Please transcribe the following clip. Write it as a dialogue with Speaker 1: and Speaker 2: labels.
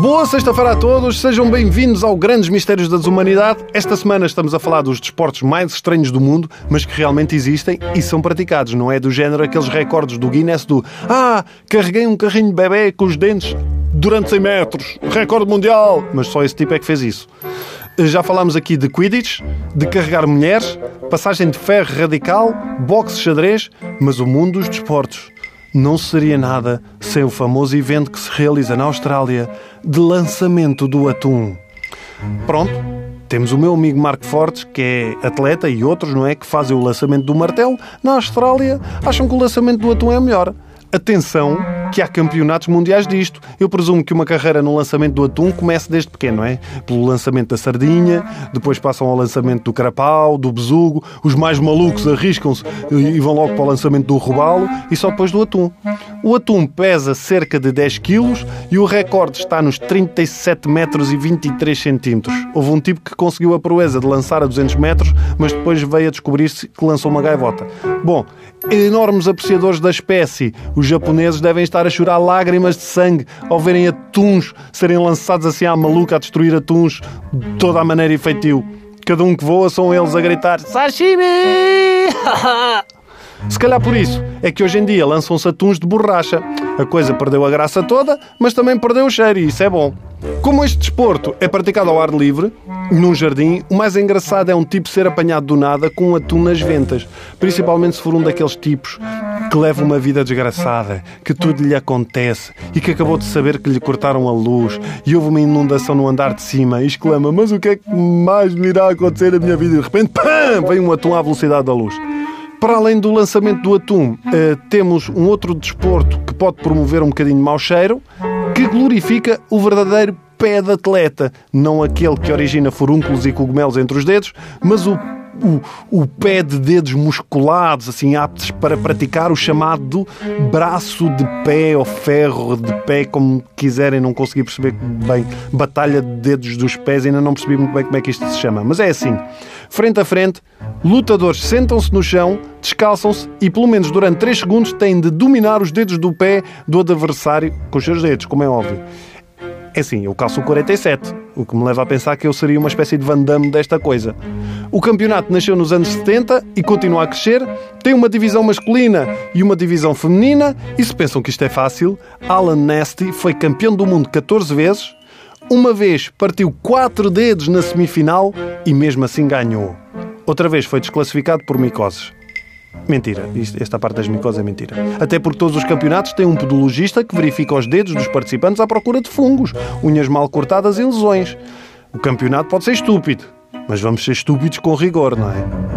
Speaker 1: Boa sexta-feira a todos, sejam bem-vindos ao Grandes Mistérios da Desumanidade. Esta semana estamos a falar dos desportos mais estranhos do mundo, mas que realmente existem e são praticados, não é do género aqueles recordes do Guinness do Ah, carreguei um carrinho de bebê com os dentes durante 100 metros, recorde mundial, mas só esse tipo é que fez isso. Já falámos aqui de Quidditch, de carregar mulheres, passagem de ferro radical, boxe xadrez, mas o mundo dos desportos não seria nada sem o famoso evento que se realiza na Austrália de lançamento do atum. Pronto, temos o meu amigo Marco Fortes, que é atleta, e outros, não é? Que fazem o lançamento do martelo. Na Austrália, acham que o lançamento do atum é melhor. Atenção que há campeonatos mundiais disto. Eu presumo que uma carreira no lançamento do atum comece desde pequeno, não é? Pelo lançamento da sardinha, depois passam ao lançamento do carapau, do besugo, os mais malucos arriscam-se e vão logo para o lançamento do robalo e só depois do atum. O atum pesa cerca de 10 quilos e o recorde está nos 37 metros e 23 centímetros. Houve um tipo que conseguiu a proeza de lançar a 200 metros, mas depois veio a descobrir-se que lançou uma gaivota. Bom, enormes apreciadores da espécie, os japoneses devem estar a chorar lágrimas de sangue ao verem atuns serem lançados assim à maluca a destruir atuns de toda a maneira e feitio. Cada um que voa são eles a gritar Sashimi! Se calhar por isso é que hoje em dia lançam-se atuns de borracha. A coisa perdeu a graça toda, mas também perdeu o cheiro e isso é bom. Como este desporto é praticado ao ar livre, num jardim, o mais engraçado é um tipo ser apanhado do nada com um atum nas ventas. Principalmente se for um daqueles tipos que leva uma vida desgraçada, que tudo lhe acontece e que acabou de saber que lhe cortaram a luz e houve uma inundação no andar de cima e exclama: Mas o que é que mais me irá acontecer na minha vida? E de repente, pam! Vem um atum à velocidade da luz. Para além do lançamento do atum, uh, temos um outro desporto que pode promover um bocadinho mau cheiro, que glorifica o verdadeiro pé de atleta, não aquele que origina furúnculos e cogumelos entre os dedos, mas o o, o, pé de dedos musculados, assim, aptos para praticar o chamado braço de pé ou ferro de pé, como quiserem, não consegui perceber bem. Batalha de dedos dos pés, ainda não percebi muito bem como é que isto se chama. Mas é assim: frente a frente, lutadores sentam-se no chão, descalçam-se e, pelo menos durante 3 segundos, têm de dominar os dedos do pé do adversário com os seus dedos, como é óbvio. É assim, eu calço o 47, o que me leva a pensar que eu seria uma espécie de Van Damme desta coisa. O campeonato nasceu nos anos 70 e continua a crescer, tem uma divisão masculina e uma divisão feminina, e se pensam que isto é fácil, Alan Nasty foi campeão do mundo 14 vezes, uma vez partiu 4 dedos na semifinal e mesmo assim ganhou. Outra vez foi desclassificado por micoses. Mentira, esta parte das micoses é mentira. Até porque todos os campeonatos têm um podologista que verifica os dedos dos participantes à procura de fungos, unhas mal cortadas e lesões. O campeonato pode ser estúpido, mas vamos ser estúpidos com rigor, não é?